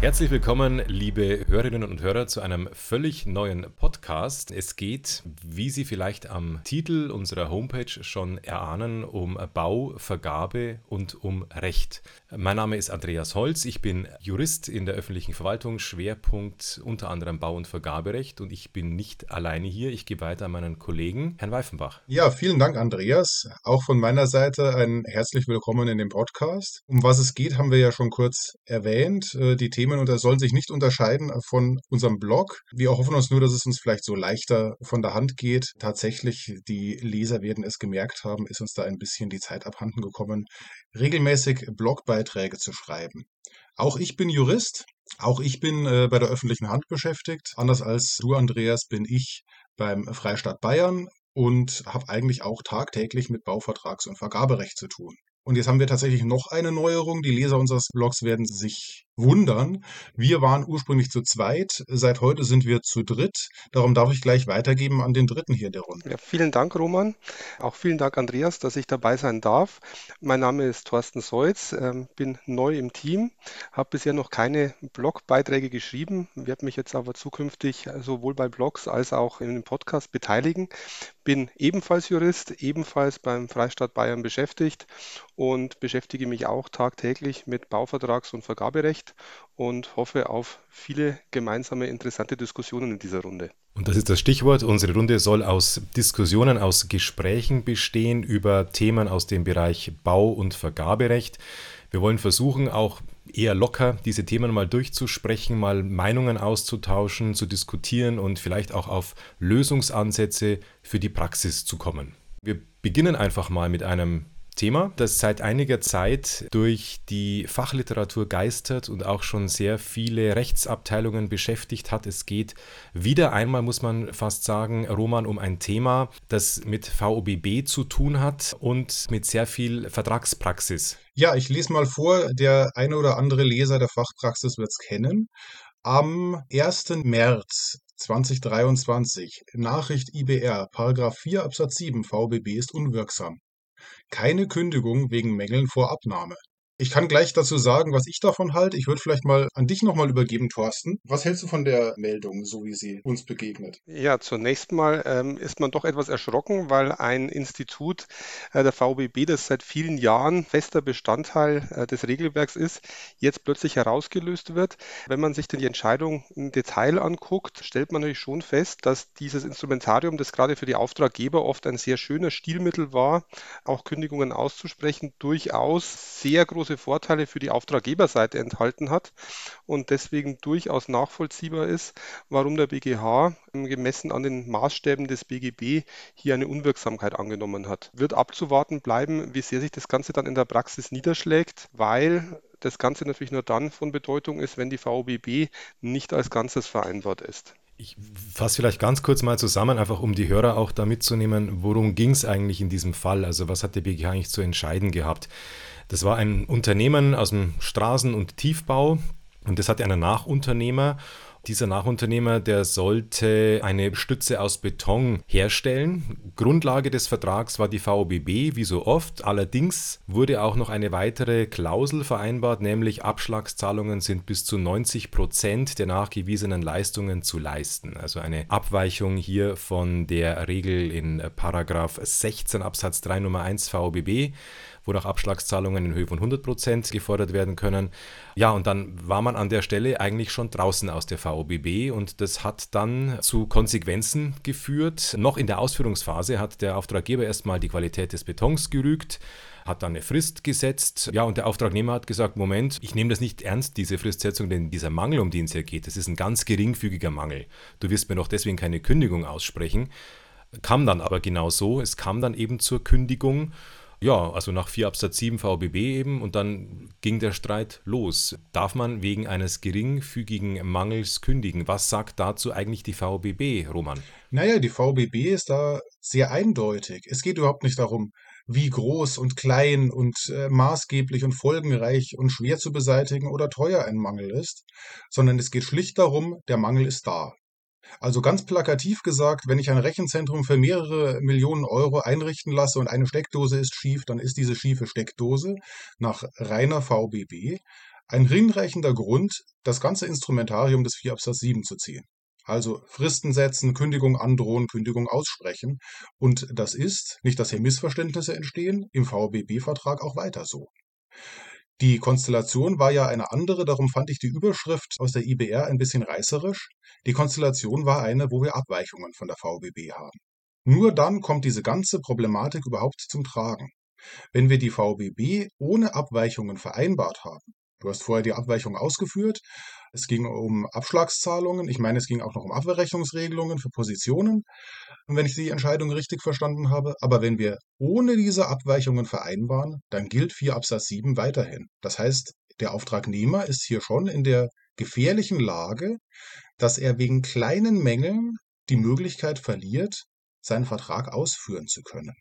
Herzlich willkommen, liebe Hörerinnen und Hörer, zu einem völlig neuen Podcast. Es geht, wie Sie vielleicht am Titel unserer Homepage schon erahnen, um Bau, Vergabe und um Recht. Mein Name ist Andreas Holz, ich bin Jurist in der öffentlichen Verwaltung, Schwerpunkt unter anderem Bau- und Vergaberecht und ich bin nicht alleine hier. Ich gebe weiter an meinen Kollegen, Herrn Weifenbach. Ja, vielen Dank, Andreas. Auch von meiner Seite ein herzlich willkommen in dem Podcast. Um was es geht, haben wir ja schon kurz erwähnt. Äh, die Themen und das soll sich nicht unterscheiden von unserem Blog. Wir hoffen uns nur, dass es uns vielleicht so leichter von der Hand geht. Tatsächlich, die Leser werden es gemerkt haben, ist uns da ein bisschen die Zeit abhanden gekommen, regelmäßig Blogbeiträge zu schreiben. Auch ich bin Jurist. Auch ich bin äh, bei der öffentlichen Hand beschäftigt. Anders als du, Andreas, bin ich beim Freistaat Bayern und habe eigentlich auch tagtäglich mit Bauvertrags- und Vergaberecht zu tun. Und jetzt haben wir tatsächlich noch eine Neuerung. Die Leser unseres Blogs werden sich wundern. Wir waren ursprünglich zu zweit. Seit heute sind wir zu dritt. Darum darf ich gleich weitergeben an den dritten hier der Runde. Ja, vielen Dank, Roman. Auch vielen Dank, Andreas, dass ich dabei sein darf. Mein Name ist Thorsten Seutz, ähm, bin neu im Team, habe bisher noch keine Blogbeiträge geschrieben, werde mich jetzt aber zukünftig sowohl bei Blogs als auch in dem Podcast beteiligen. Bin ebenfalls Jurist, ebenfalls beim Freistaat Bayern beschäftigt und beschäftige mich auch tagtäglich mit Bauvertrags- und Vergaberecht und hoffe auf viele gemeinsame interessante Diskussionen in dieser Runde. Und das ist das Stichwort. Unsere Runde soll aus Diskussionen, aus Gesprächen bestehen über Themen aus dem Bereich Bau- und Vergaberecht. Wir wollen versuchen, auch eher locker diese Themen mal durchzusprechen, mal Meinungen auszutauschen, zu diskutieren und vielleicht auch auf Lösungsansätze für die Praxis zu kommen. Wir beginnen einfach mal mit einem Thema, das seit einiger Zeit durch die Fachliteratur geistert und auch schon sehr viele Rechtsabteilungen beschäftigt hat. Es geht wieder einmal, muss man fast sagen, Roman, um ein Thema, das mit VOBB zu tun hat und mit sehr viel Vertragspraxis. Ja, ich lese mal vor, der eine oder andere Leser der Fachpraxis wird es kennen. Am 1. März 2023, Nachricht IBR, Paragraph 4 Absatz 7 VBB ist unwirksam. Keine Kündigung wegen Mängeln vor Abnahme. Ich kann gleich dazu sagen, was ich davon halte. Ich würde vielleicht mal an dich nochmal übergeben, Thorsten. Was hältst du von der Meldung, so wie sie uns begegnet? Ja, zunächst mal ähm, ist man doch etwas erschrocken, weil ein Institut äh, der VBB, das seit vielen Jahren fester Bestandteil äh, des Regelwerks ist, jetzt plötzlich herausgelöst wird. Wenn man sich die Entscheidung im Detail anguckt, stellt man natürlich schon fest, dass dieses Instrumentarium, das gerade für die Auftraggeber oft ein sehr schöner Stilmittel war, auch Kündigungen auszusprechen, durchaus sehr große große Vorteile für die Auftraggeberseite enthalten hat und deswegen durchaus nachvollziehbar ist, warum der BGH gemessen an den Maßstäben des BGB hier eine Unwirksamkeit angenommen hat. Wird abzuwarten bleiben, wie sehr sich das Ganze dann in der Praxis niederschlägt, weil das Ganze natürlich nur dann von Bedeutung ist, wenn die VOBB nicht als Ganzes vereinbart ist. Ich fasse vielleicht ganz kurz mal zusammen, einfach um die Hörer auch da mitzunehmen, worum ging es eigentlich in diesem Fall? Also was hat der BGH eigentlich zu entscheiden gehabt? Das war ein Unternehmen aus dem Straßen- und Tiefbau und das hatte einen Nachunternehmer dieser Nachunternehmer, der sollte eine Stütze aus Beton herstellen. Grundlage des Vertrags war die VOBB, wie so oft. Allerdings wurde auch noch eine weitere Klausel vereinbart, nämlich Abschlagszahlungen sind bis zu 90 Prozent der nachgewiesenen Leistungen zu leisten. Also eine Abweichung hier von der Regel in Paragraph 16 Absatz 3 Nummer 1 VOBB wonach Abschlagszahlungen in Höhe von 100 Prozent gefordert werden können. Ja, und dann war man an der Stelle eigentlich schon draußen aus der VOBB und das hat dann zu Konsequenzen geführt. Noch in der Ausführungsphase hat der Auftraggeber erstmal die Qualität des Betons gerügt hat dann eine Frist gesetzt. Ja, und der Auftragnehmer hat gesagt, Moment, ich nehme das nicht ernst, diese Fristsetzung, denn dieser Mangel, um den es hier geht, das ist ein ganz geringfügiger Mangel. Du wirst mir doch deswegen keine Kündigung aussprechen. Kam dann aber genau so, es kam dann eben zur Kündigung ja, also nach 4 Absatz 7 VBB eben und dann ging der Streit los. Darf man wegen eines geringfügigen Mangels kündigen? Was sagt dazu eigentlich die VBB, Roman? Naja, die VBB ist da sehr eindeutig. Es geht überhaupt nicht darum, wie groß und klein und äh, maßgeblich und folgenreich und schwer zu beseitigen oder teuer ein Mangel ist, sondern es geht schlicht darum, der Mangel ist da. Also ganz plakativ gesagt, wenn ich ein Rechenzentrum für mehrere Millionen Euro einrichten lasse und eine Steckdose ist schief, dann ist diese schiefe Steckdose nach reiner VBB ein hinreichender Grund, das ganze Instrumentarium des 4 Absatz 7 zu ziehen. Also Fristen setzen, Kündigung androhen, Kündigung aussprechen. Und das ist, nicht dass hier Missverständnisse entstehen, im VBB-Vertrag auch weiter so. Die Konstellation war ja eine andere, darum fand ich die Überschrift aus der IBR ein bisschen reißerisch. Die Konstellation war eine, wo wir Abweichungen von der VBB haben. Nur dann kommt diese ganze Problematik überhaupt zum Tragen. Wenn wir die VBB ohne Abweichungen vereinbart haben, du hast vorher die Abweichung ausgeführt, es ging um Abschlagszahlungen, ich meine, es ging auch noch um Abwehrrechnungsregelungen für Positionen, wenn ich die Entscheidung richtig verstanden habe. Aber wenn wir ohne diese Abweichungen vereinbaren, dann gilt 4 Absatz 7 weiterhin. Das heißt, der Auftragnehmer ist hier schon in der gefährlichen Lage, dass er wegen kleinen Mängeln die Möglichkeit verliert, seinen Vertrag ausführen zu können.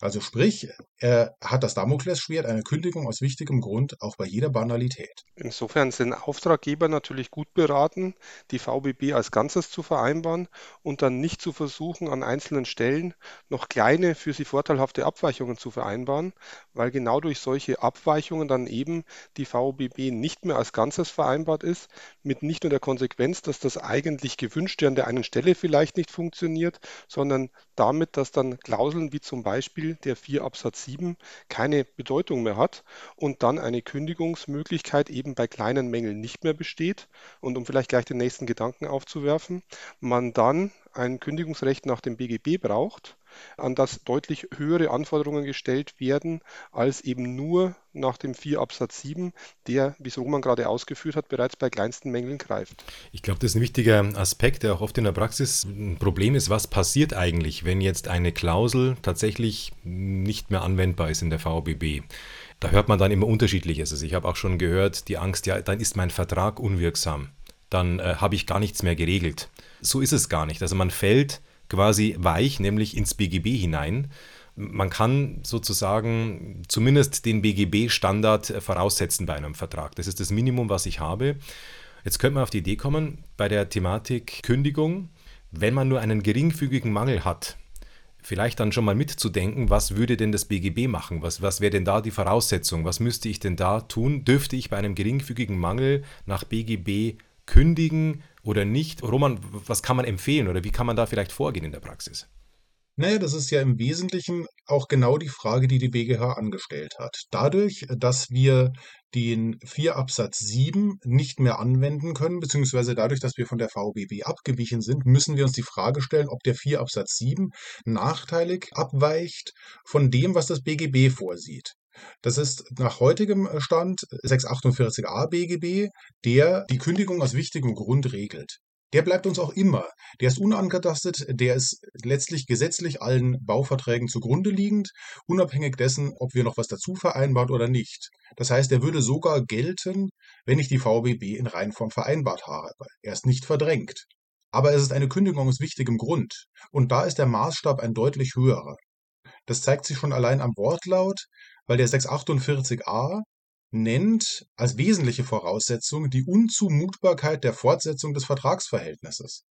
Also sprich, er hat das Damoklesschwert einer Kündigung aus wichtigem Grund auch bei jeder Banalität. Insofern sind Auftraggeber natürlich gut beraten, die VBB als Ganzes zu vereinbaren und dann nicht zu versuchen, an einzelnen Stellen noch kleine, für sie vorteilhafte Abweichungen zu vereinbaren, weil genau durch solche Abweichungen dann eben die VBB nicht mehr als Ganzes vereinbart ist, mit nicht nur der Konsequenz, dass das eigentlich gewünschte an der einen Stelle vielleicht nicht funktioniert, sondern damit, dass dann Klauseln wie zum Beispiel der 4 Absatz 7 keine Bedeutung mehr hat und dann eine Kündigungsmöglichkeit eben bei kleinen Mängeln nicht mehr besteht. Und um vielleicht gleich den nächsten Gedanken aufzuwerfen, man dann ein Kündigungsrecht nach dem BGB braucht, an das deutlich höhere Anforderungen gestellt werden, als eben nur nach dem 4 Absatz 7, der, wie Roman gerade ausgeführt hat, bereits bei kleinsten Mängeln greift. Ich glaube, das ist ein wichtiger Aspekt, der auch oft in der Praxis ein Problem ist. Was passiert eigentlich, wenn jetzt eine Klausel tatsächlich nicht mehr anwendbar ist in der VBB? Da hört man dann immer unterschiedliches. Also ich habe auch schon gehört, die Angst, ja, dann ist mein Vertrag unwirksam. Dann äh, habe ich gar nichts mehr geregelt. So ist es gar nicht. Also man fällt quasi weich, nämlich ins BGB hinein. Man kann sozusagen zumindest den BGB-Standard äh, voraussetzen bei einem Vertrag. Das ist das Minimum, was ich habe. Jetzt könnte man auf die Idee kommen, bei der Thematik Kündigung, wenn man nur einen geringfügigen Mangel hat, vielleicht dann schon mal mitzudenken, was würde denn das BGB machen? Was, was wäre denn da die Voraussetzung? Was müsste ich denn da tun? Dürfte ich bei einem geringfügigen Mangel nach BGB kündigen oder nicht? Roman, was kann man empfehlen oder wie kann man da vielleicht vorgehen in der Praxis? Naja, das ist ja im Wesentlichen auch genau die Frage, die die BGH angestellt hat. Dadurch, dass wir den 4 Absatz 7 nicht mehr anwenden können, beziehungsweise dadurch, dass wir von der VBB abgewichen sind, müssen wir uns die Frage stellen, ob der 4 Absatz 7 nachteilig abweicht von dem, was das BGB vorsieht. Das ist nach heutigem Stand 648a BGB, der die Kündigung aus wichtigem Grund regelt. Der bleibt uns auch immer. Der ist unangetastet, der ist letztlich gesetzlich allen Bauverträgen zugrunde liegend, unabhängig dessen, ob wir noch was dazu vereinbart oder nicht. Das heißt, er würde sogar gelten, wenn ich die VBB in Reinform vereinbart habe. Er ist nicht verdrängt. Aber es ist eine Kündigung aus wichtigem Grund. Und da ist der Maßstab ein deutlich höherer. Das zeigt sich schon allein am Wortlaut, weil der 648a nennt als wesentliche Voraussetzung die Unzumutbarkeit der Fortsetzung des Vertragsverhältnisses.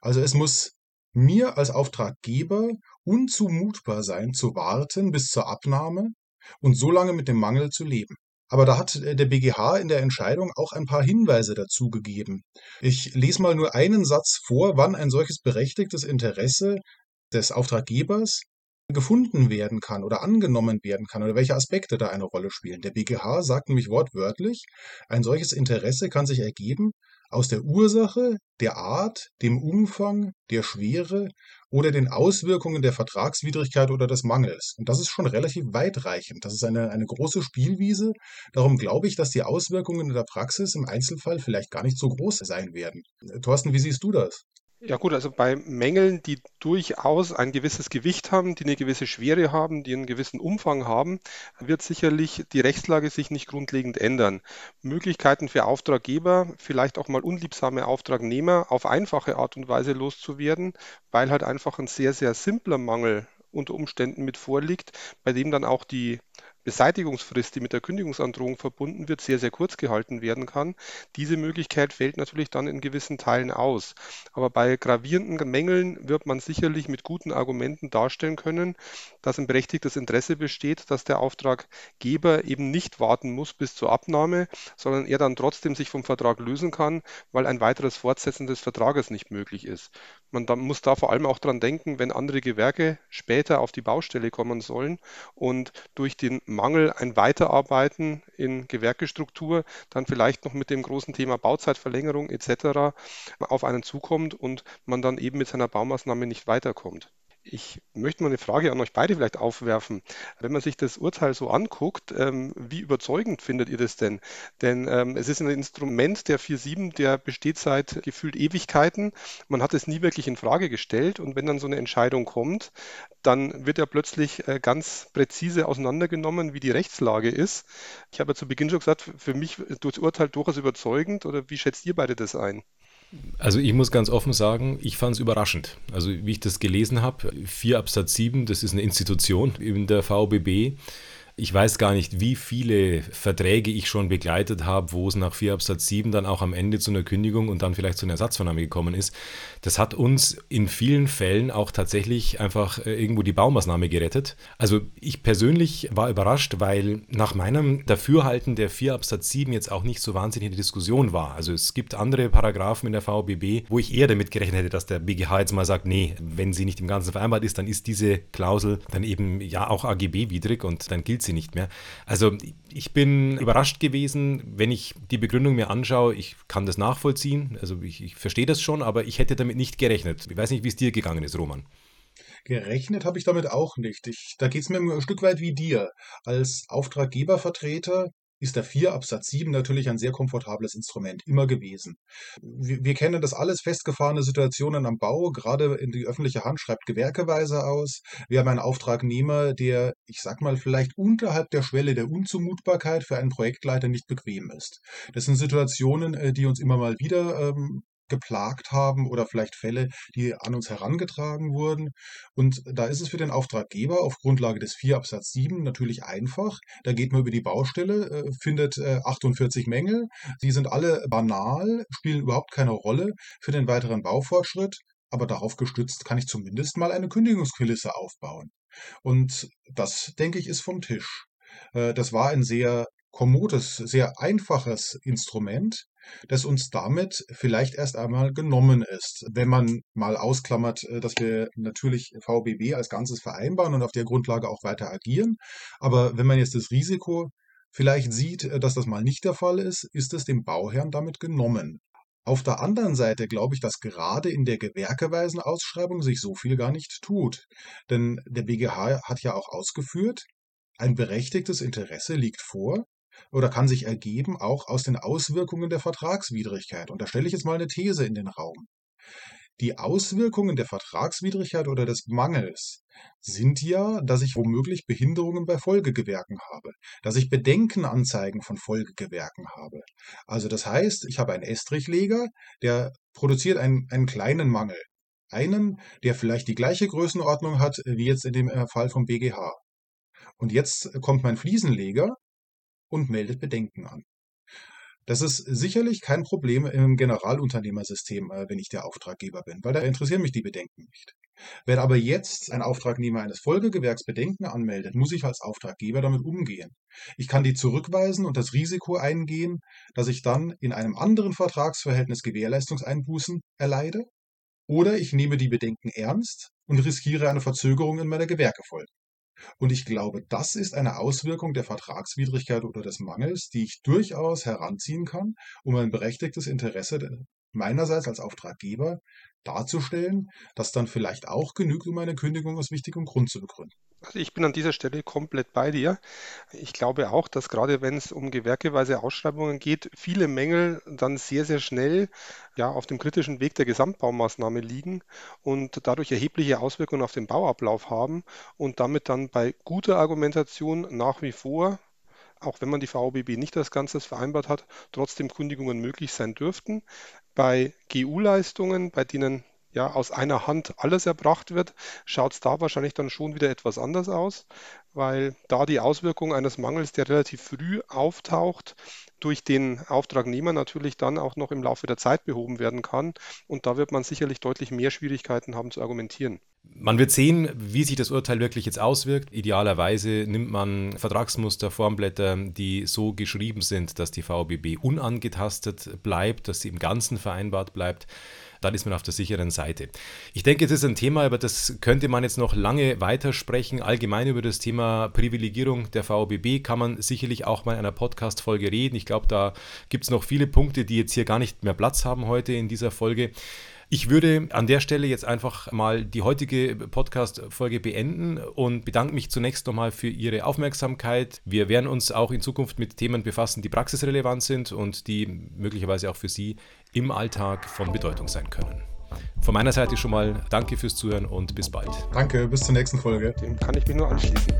Also es muss mir als Auftraggeber unzumutbar sein, zu warten bis zur Abnahme und so lange mit dem Mangel zu leben. Aber da hat der BGH in der Entscheidung auch ein paar Hinweise dazu gegeben. Ich lese mal nur einen Satz vor, wann ein solches berechtigtes Interesse des Auftraggebers gefunden werden kann oder angenommen werden kann oder welche Aspekte da eine Rolle spielen. Der BGH sagt nämlich wortwörtlich, ein solches Interesse kann sich ergeben aus der Ursache, der Art, dem Umfang, der Schwere oder den Auswirkungen der Vertragswidrigkeit oder des Mangels. Und das ist schon relativ weitreichend. Das ist eine, eine große Spielwiese. Darum glaube ich, dass die Auswirkungen in der Praxis im Einzelfall vielleicht gar nicht so groß sein werden. Thorsten, wie siehst du das? Ja gut, also bei Mängeln, die durchaus ein gewisses Gewicht haben, die eine gewisse Schwere haben, die einen gewissen Umfang haben, wird sicherlich die Rechtslage sich nicht grundlegend ändern. Möglichkeiten für Auftraggeber, vielleicht auch mal unliebsame Auftragnehmer auf einfache Art und Weise loszuwerden, weil halt einfach ein sehr, sehr simpler Mangel unter Umständen mit vorliegt, bei dem dann auch die Beseitigungsfrist, die mit der Kündigungsandrohung verbunden wird, sehr, sehr kurz gehalten werden kann. Diese Möglichkeit fällt natürlich dann in gewissen Teilen aus. Aber bei gravierenden Mängeln wird man sicherlich mit guten Argumenten darstellen können, dass ein berechtigtes Interesse besteht, dass der Auftraggeber eben nicht warten muss bis zur Abnahme, sondern er dann trotzdem sich vom Vertrag lösen kann, weil ein weiteres Fortsetzen des Vertrages nicht möglich ist. Man muss da vor allem auch dran denken, wenn andere Gewerke später auf die Baustelle kommen sollen und durch den Mangel ein Weiterarbeiten in Gewerkestruktur dann vielleicht noch mit dem großen Thema Bauzeitverlängerung etc. auf einen zukommt und man dann eben mit seiner Baumaßnahme nicht weiterkommt. Ich möchte mal eine Frage an euch beide vielleicht aufwerfen. Wenn man sich das Urteil so anguckt, ähm, wie überzeugend findet ihr das denn? Denn ähm, es ist ein Instrument der 4.7, der besteht seit gefühlt Ewigkeiten. Man hat es nie wirklich in Frage gestellt. Und wenn dann so eine Entscheidung kommt, dann wird ja plötzlich äh, ganz präzise auseinandergenommen, wie die Rechtslage ist. Ich habe ja zu Beginn schon gesagt, für mich das Urteil durchaus überzeugend. Oder wie schätzt ihr beide das ein? Also ich muss ganz offen sagen, ich fand es überraschend. Also wie ich das gelesen habe, 4 Absatz 7, das ist eine Institution in der VBB. Ich weiß gar nicht, wie viele Verträge ich schon begleitet habe, wo es nach 4 Absatz 7 dann auch am Ende zu einer Kündigung und dann vielleicht zu einer Ersatzvernahme gekommen ist. Das hat uns in vielen Fällen auch tatsächlich einfach äh, irgendwo die Baumaßnahme gerettet. Also ich persönlich war überrascht, weil nach meinem Dafürhalten der 4 Absatz 7 jetzt auch nicht so wahnsinnig in Diskussion war. Also es gibt andere Paragraphen in der VBB, wo ich eher damit gerechnet hätte, dass der BGH jetzt mal sagt, nee, wenn sie nicht im Ganzen vereinbart ist, dann ist diese Klausel dann eben ja auch AGB-widrig und dann gilt sie nicht mehr. Also ich bin überrascht gewesen, wenn ich die Begründung mir anschaue. Ich kann das nachvollziehen, also ich, ich verstehe das schon, aber ich hätte damit nicht gerechnet. Ich weiß nicht, wie es dir gegangen ist, Roman. Gerechnet habe ich damit auch nicht. Ich, da geht es mir ein Stück weit wie dir. Als Auftraggebervertreter ist der 4 Absatz 7 natürlich ein sehr komfortables Instrument, immer gewesen. Wir, wir, kennen das alles, festgefahrene Situationen am Bau, gerade in die öffentliche Hand schreibt gewerkeweise aus. Wir haben einen Auftragnehmer, der, ich sag mal, vielleicht unterhalb der Schwelle der Unzumutbarkeit für einen Projektleiter nicht bequem ist. Das sind Situationen, äh, die uns immer mal wieder ähm, geplagt haben oder vielleicht Fälle, die an uns herangetragen wurden. Und da ist es für den Auftraggeber auf Grundlage des 4 Absatz 7 natürlich einfach. Da geht man über die Baustelle, äh, findet 48 äh, Mängel. Die sind alle banal, spielen überhaupt keine Rolle für den weiteren Baufortschritt. Aber darauf gestützt kann ich zumindest mal eine Kündigungskulisse aufbauen. Und das, denke ich, ist vom Tisch. Äh, das war ein sehr kommodes, sehr einfaches Instrument, das uns damit vielleicht erst einmal genommen ist. Wenn man mal ausklammert, äh, dass wir natürlich VBB als Ganzes vereinbaren und auf der Grundlage auch weiter agieren. Aber wenn man jetzt das Risiko vielleicht sieht, äh, dass das mal nicht der Fall ist, ist es dem Bauherrn damit genommen. Auf der anderen Seite glaube ich, dass gerade in der gewerkeweisen Ausschreibung sich so viel gar nicht tut. Denn der BGH hat ja auch ausgeführt, ein berechtigtes Interesse liegt vor, oder kann sich ergeben, auch aus den Auswirkungen der Vertragswidrigkeit. Und da stelle ich jetzt mal eine These in den Raum. Die Auswirkungen der Vertragswidrigkeit oder des Mangels sind ja, dass ich womöglich Behinderungen bei Folgegewerken habe, dass ich Bedenkenanzeigen von Folgegewerken habe. Also das heißt, ich habe einen Estrichleger, der produziert einen, einen kleinen Mangel. Einen, der vielleicht die gleiche Größenordnung hat wie jetzt in dem äh, Fall vom BGH. Und jetzt kommt mein Fliesenleger und meldet Bedenken an. Das ist sicherlich kein Problem im Generalunternehmersystem, äh, wenn ich der Auftraggeber bin, weil da interessieren mich die Bedenken nicht. Wenn aber jetzt ein Auftragnehmer eines Folgegewerks Bedenken anmeldet, muss ich als Auftraggeber damit umgehen. Ich kann die zurückweisen und das Risiko eingehen, dass ich dann in einem anderen Vertragsverhältnis Gewährleistungseinbußen erleide, oder ich nehme die Bedenken ernst und riskiere eine Verzögerung in meiner Gewerkefolge. Und ich glaube, das ist eine Auswirkung der Vertragswidrigkeit oder des Mangels, die ich durchaus heranziehen kann, um ein berechtigtes Interesse meinerseits als Auftraggeber darzustellen, das dann vielleicht auch genügt, um eine Kündigung aus wichtigem Grund zu begründen. Also ich bin an dieser Stelle komplett bei dir. Ich glaube auch, dass gerade wenn es um gewerkeweise Ausschreibungen geht, viele Mängel dann sehr, sehr schnell ja, auf dem kritischen Weg der Gesamtbaumaßnahme liegen und dadurch erhebliche Auswirkungen auf den Bauablauf haben und damit dann bei guter Argumentation nach wie vor auch wenn man die VOBB nicht als Ganzes vereinbart hat, trotzdem Kündigungen möglich sein dürften. Bei GU-Leistungen, bei denen ja aus einer Hand alles erbracht wird, schaut es da wahrscheinlich dann schon wieder etwas anders aus, weil da die Auswirkung eines Mangels, der relativ früh auftaucht, durch den Auftragnehmer natürlich dann auch noch im Laufe der Zeit behoben werden kann. Und da wird man sicherlich deutlich mehr Schwierigkeiten haben zu argumentieren. Man wird sehen, wie sich das Urteil wirklich jetzt auswirkt. Idealerweise nimmt man Vertragsmuster, Formblätter, die so geschrieben sind, dass die VBB unangetastet bleibt, dass sie im Ganzen vereinbart bleibt dann ist man auf der sicheren Seite. Ich denke, es ist ein Thema, über das könnte man jetzt noch lange weitersprechen. Allgemein über das Thema Privilegierung der VOBB kann man sicherlich auch mal in einer Podcast-Folge reden. Ich glaube, da gibt es noch viele Punkte, die jetzt hier gar nicht mehr Platz haben heute in dieser Folge. Ich würde an der Stelle jetzt einfach mal die heutige Podcast-Folge beenden und bedanke mich zunächst nochmal für Ihre Aufmerksamkeit. Wir werden uns auch in Zukunft mit Themen befassen, die praxisrelevant sind und die möglicherweise auch für Sie im Alltag von Bedeutung sein können. Von meiner Seite schon mal danke fürs Zuhören und bis bald. Danke, bis zur nächsten Folge. Dem kann ich mich nur anschließen.